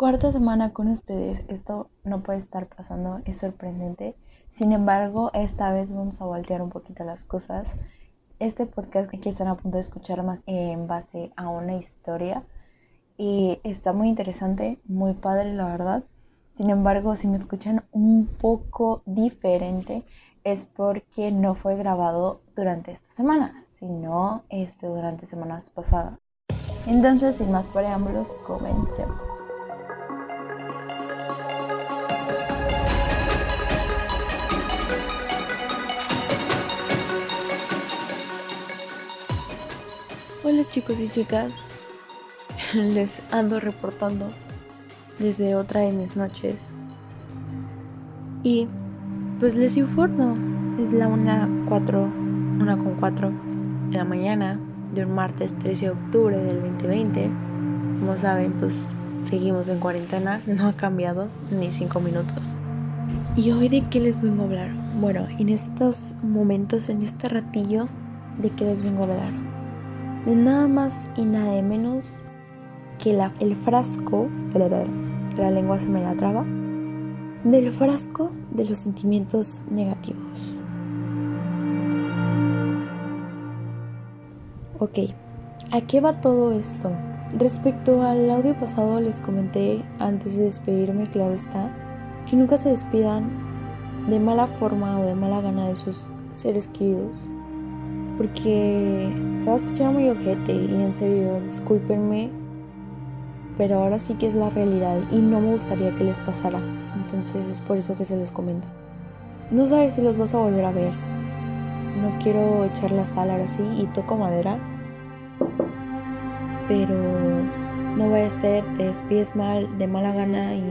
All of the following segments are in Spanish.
Cuarta semana con ustedes. Esto no puede estar pasando, es sorprendente. Sin embargo, esta vez vamos a voltear un poquito las cosas. Este podcast que están a punto de escuchar más en base a una historia y está muy interesante, muy padre la verdad. Sin embargo, si me escuchan un poco diferente es porque no fue grabado durante esta semana, sino este, durante semanas pasadas. Entonces, sin más preámbulos, comencemos. Hola chicos y chicas, les ando reportando desde otra de mis noches y pues les informo, es la 1.4, 1 con 4 de la mañana de un martes 13 de octubre del 2020. Como saben, pues seguimos en cuarentena, no ha cambiado ni 5 minutos. ¿Y hoy de qué les vengo a hablar? Bueno, en estos momentos, en este ratillo, ¿de qué les vengo a hablar? De nada más y nada de menos que la, el frasco, la lengua se me la traba, del frasco de los sentimientos negativos. Ok, ¿a qué va todo esto? Respecto al audio pasado les comenté antes de despedirme, claro está, que nunca se despidan de mala forma o de mala gana de sus seres queridos. Porque se va a escuchar muy ojete y en serio, discúlpenme, pero ahora sí que es la realidad y no me gustaría que les pasara. Entonces es por eso que se los comento. No sabes si los vas a volver a ver. No quiero echar la sal ahora sí y toco madera pero no vaya a ser, te despides mal, de mala gana y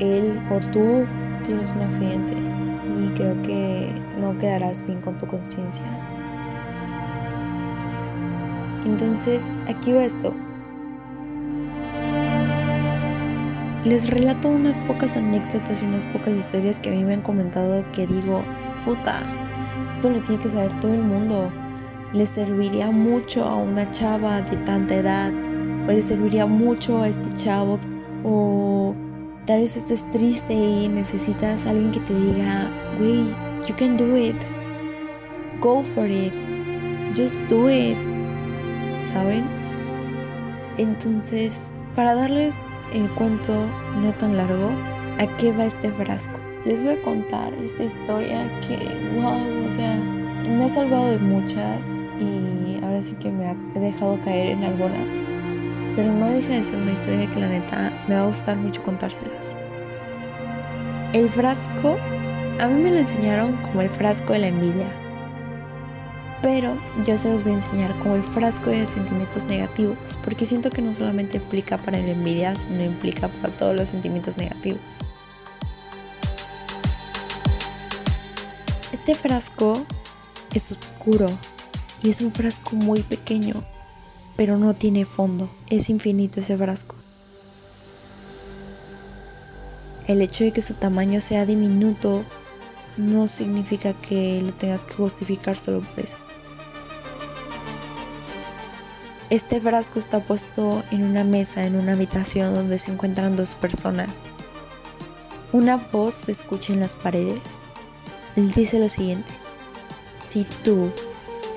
él o tú tienes un accidente y creo que no quedarás bien con tu conciencia. Entonces, aquí va esto. Les relato unas pocas anécdotas y unas pocas historias que a mí me han comentado que digo, puta, esto lo tiene que saber todo el mundo. Le serviría mucho a una chava de tanta edad, o le serviría mucho a este chavo, o tal vez estés triste y necesitas a alguien que te diga, wey, you can do it, go for it, just do it, ¿saben? Entonces, para darles el cuento no tan largo, ¿a qué va este frasco? Les voy a contar esta historia que, wow, o sea, me ha salvado de muchas y ahora sí que me ha dejado caer en algunas. Pero no deja de ser una historia que la neta me va a gustar mucho contárselas. El frasco, a mí me lo enseñaron como el frasco de la envidia. Pero yo se los voy a enseñar como el frasco de sentimientos negativos, porque siento que no solamente implica para la envidia, sino implica para todos los sentimientos negativos. Este frasco es oscuro y es un frasco muy pequeño, pero no tiene fondo, es infinito ese frasco. El hecho de que su tamaño sea diminuto no significa que lo tengas que justificar solo por eso. Este frasco está puesto en una mesa en una habitación donde se encuentran dos personas. Una voz se escucha en las paredes. Él dice lo siguiente si tú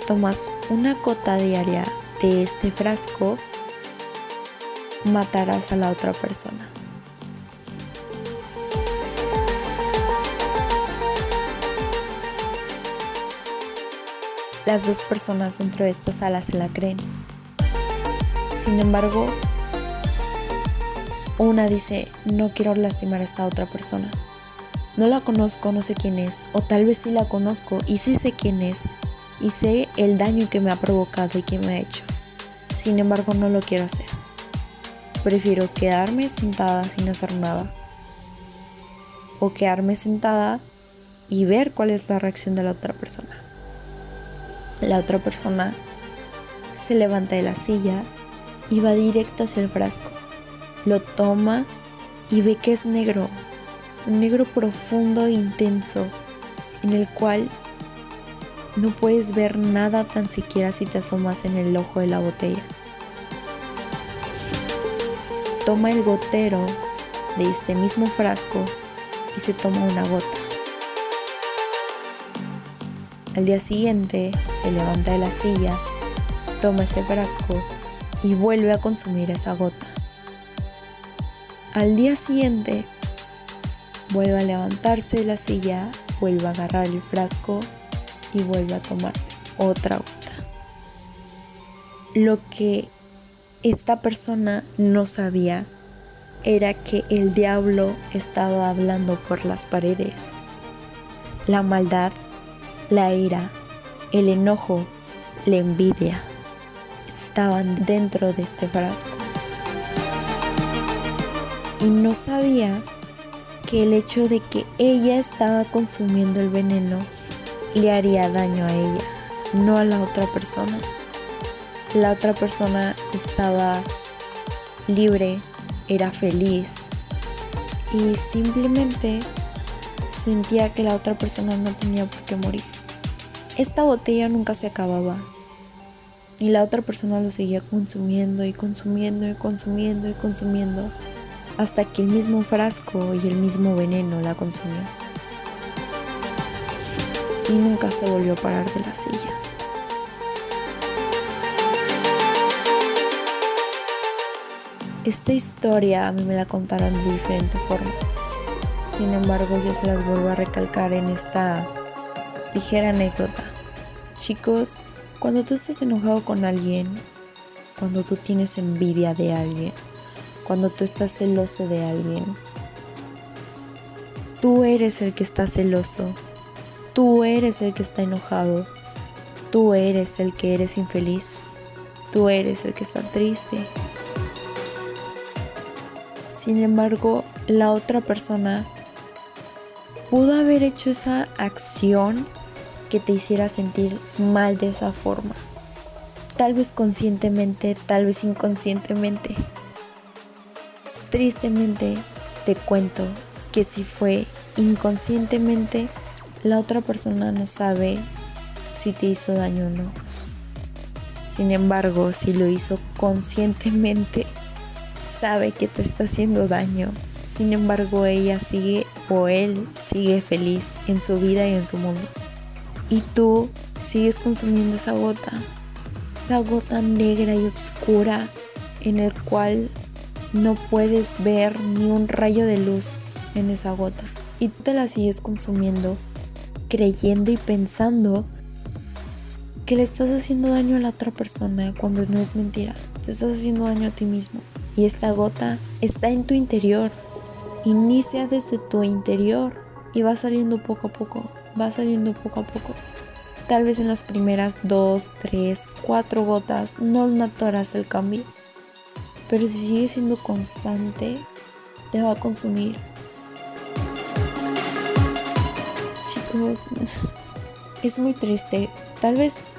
tomas una cota diaria de este frasco, matarás a la otra persona. Las dos personas dentro de esta sala se la creen. Sin embargo, una dice, no quiero lastimar a esta otra persona. No la conozco, no sé quién es, o tal vez sí la conozco y sí sé quién es, y sé el daño que me ha provocado y que me ha hecho. Sin embargo, no lo quiero hacer. Prefiero quedarme sentada sin hacer nada. O quedarme sentada y ver cuál es la reacción de la otra persona. La otra persona se levanta de la silla y va directo hacia el frasco. Lo toma y ve que es negro un negro profundo e intenso en el cual no puedes ver nada tan siquiera si te asomas en el ojo de la botella. Toma el gotero de este mismo frasco y se toma una gota. Al día siguiente se levanta de la silla, toma ese frasco y vuelve a consumir esa gota. Al día siguiente vuelve a levantarse de la silla, vuelve a agarrar el frasco y vuelve a tomarse otra gota. Lo que esta persona no sabía era que el diablo estaba hablando por las paredes. La maldad, la ira, el enojo, la envidia estaban dentro de este frasco. Y no sabía que el hecho de que ella estaba consumiendo el veneno le haría daño a ella, no a la otra persona la otra persona estaba libre, era feliz y simplemente sentía que la otra persona no tenía por qué morir. Esta botella nunca se acababa y la otra persona lo seguía consumiendo y consumiendo y consumiendo y consumiendo hasta que el mismo frasco y el mismo veneno la consumió. Y nunca se volvió a parar de la silla. Esta historia a mí me la contaron de diferente forma. Sin embargo, yo se las vuelvo a recalcar en esta ligera anécdota. Chicos, cuando tú estás enojado con alguien, cuando tú tienes envidia de alguien, cuando tú estás celoso de alguien, tú eres el que está celoso, tú eres el que está enojado, tú eres el que eres infeliz, tú eres el que está triste, sin embargo, la otra persona pudo haber hecho esa acción que te hiciera sentir mal de esa forma. Tal vez conscientemente, tal vez inconscientemente. Tristemente te cuento que si fue inconscientemente, la otra persona no sabe si te hizo daño o no. Sin embargo, si lo hizo conscientemente, sabe que te está haciendo daño. Sin embargo, ella sigue o él sigue feliz en su vida y en su mundo. Y tú sigues consumiendo esa gota, esa gota negra y oscura en el cual no puedes ver ni un rayo de luz en esa gota. Y tú te la sigues consumiendo, creyendo y pensando que le estás haciendo daño a la otra persona cuando no es mentira. Te estás haciendo daño a ti mismo. Y esta gota está en tu interior. Inicia desde tu interior y va saliendo poco a poco. Va saliendo poco a poco. Tal vez en las primeras dos, tres, cuatro gotas no notarás el cambio. Pero si sigue siendo constante, te va a consumir. Chicos, es muy triste. Tal vez,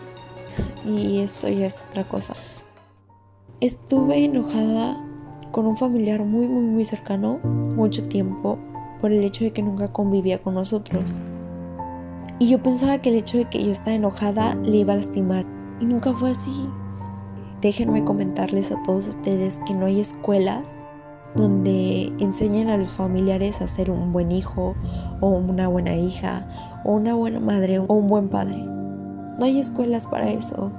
y esto ya es otra cosa, Estuve enojada con un familiar muy, muy, muy cercano mucho tiempo por el hecho de que nunca convivía con nosotros. Y yo pensaba que el hecho de que yo estaba enojada le iba a lastimar. Y nunca fue así. Déjenme comentarles a todos ustedes que no hay escuelas donde enseñen a los familiares a ser un buen hijo o una buena hija o una buena madre o un buen padre. No hay escuelas para eso.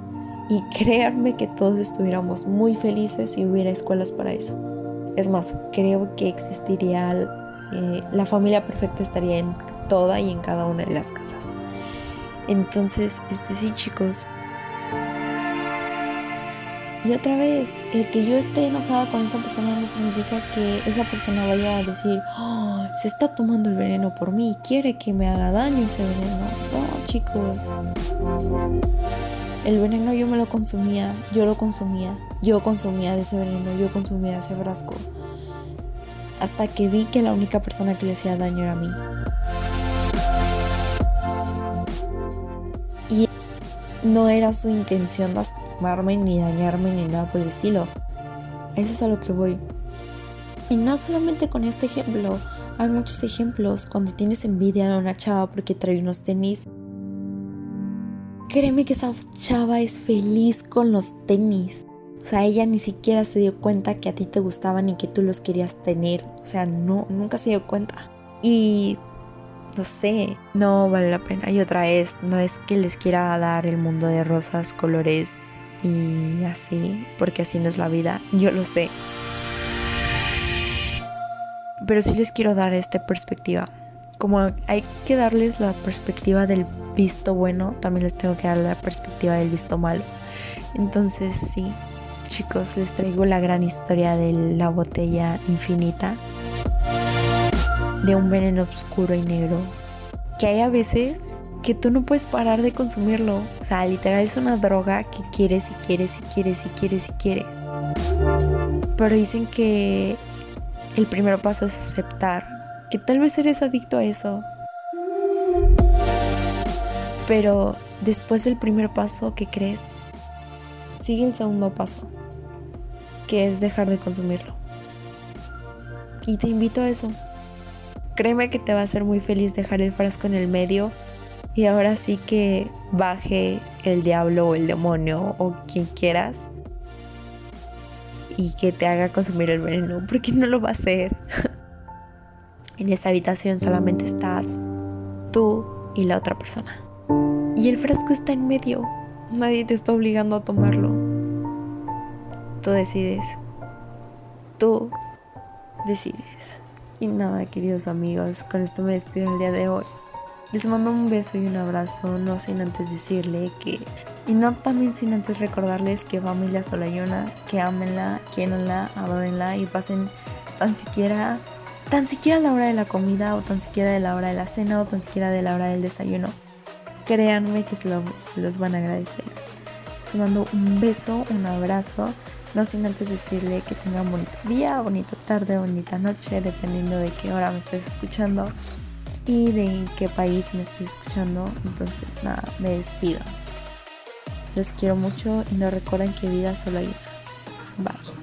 Y créanme que todos estuviéramos muy felices si hubiera escuelas para eso. Es más, creo que existiría eh, la familia perfecta estaría en toda y en cada una de las casas. Entonces, este sí, chicos. Y otra vez, el que yo esté enojada con esa persona no significa que esa persona vaya a decir, oh, se está tomando el veneno por mí, quiere que me haga daño ese veneno. No, chicos. El veneno yo me lo consumía, yo lo consumía, yo consumía de ese veneno, yo consumía ese frasco. Hasta que vi que la única persona que le hacía daño era a mí. Y no era su intención lastimarme ni dañarme ni nada por el estilo. Eso es a lo que voy. Y no solamente con este ejemplo, hay muchos ejemplos cuando tienes envidia a una chava porque trae unos tenis Créeme que esa chava es feliz con los tenis. O sea, ella ni siquiera se dio cuenta que a ti te gustaban y que tú los querías tener. O sea, no, nunca se dio cuenta. Y no sé, no vale la pena. Y otra vez, no es que les quiera dar el mundo de rosas, colores y así, porque así no es la vida, yo lo sé. Pero sí les quiero dar esta perspectiva. Como hay que darles la perspectiva del visto bueno, también les tengo que dar la perspectiva del visto malo. Entonces sí, chicos, les traigo la gran historia de la botella infinita de un veneno oscuro y negro. Que hay a veces que tú no puedes parar de consumirlo. O sea, literal es una droga que quieres y quieres y quieres y quieres y quieres. Pero dicen que el primer paso es aceptar que tal vez eres adicto a eso. Pero después del primer paso que crees, sigue el segundo paso, que es dejar de consumirlo. Y te invito a eso. Créeme que te va a hacer muy feliz dejar el frasco en el medio y ahora sí que baje el diablo o el demonio o quien quieras y que te haga consumir el veneno, porque no lo va a hacer. en esa habitación solamente estás tú y la otra persona. Y el frasco está en medio. Nadie te está obligando a tomarlo. Tú decides. Tú decides. Y nada, queridos amigos, con esto me despido el día de hoy. Les mando un beso y un abrazo, no sin antes decirle que... Y no también sin antes recordarles que familia Solayona, que amenla, quieranla, adórenla y pasen tan siquiera, tan siquiera la hora de la comida o tan siquiera de la hora de la cena o tan siquiera de la hora del desayuno. Créanme que se, los van a agradecer. Les mando un beso, un abrazo no sin antes decirle que tenga un bonito día, bonita tarde, bonita noche, dependiendo de qué hora me estés escuchando y de en qué país me estés escuchando. Entonces, nada, me despido. Los quiero mucho y no recuerden que vida solo hay una. Bye.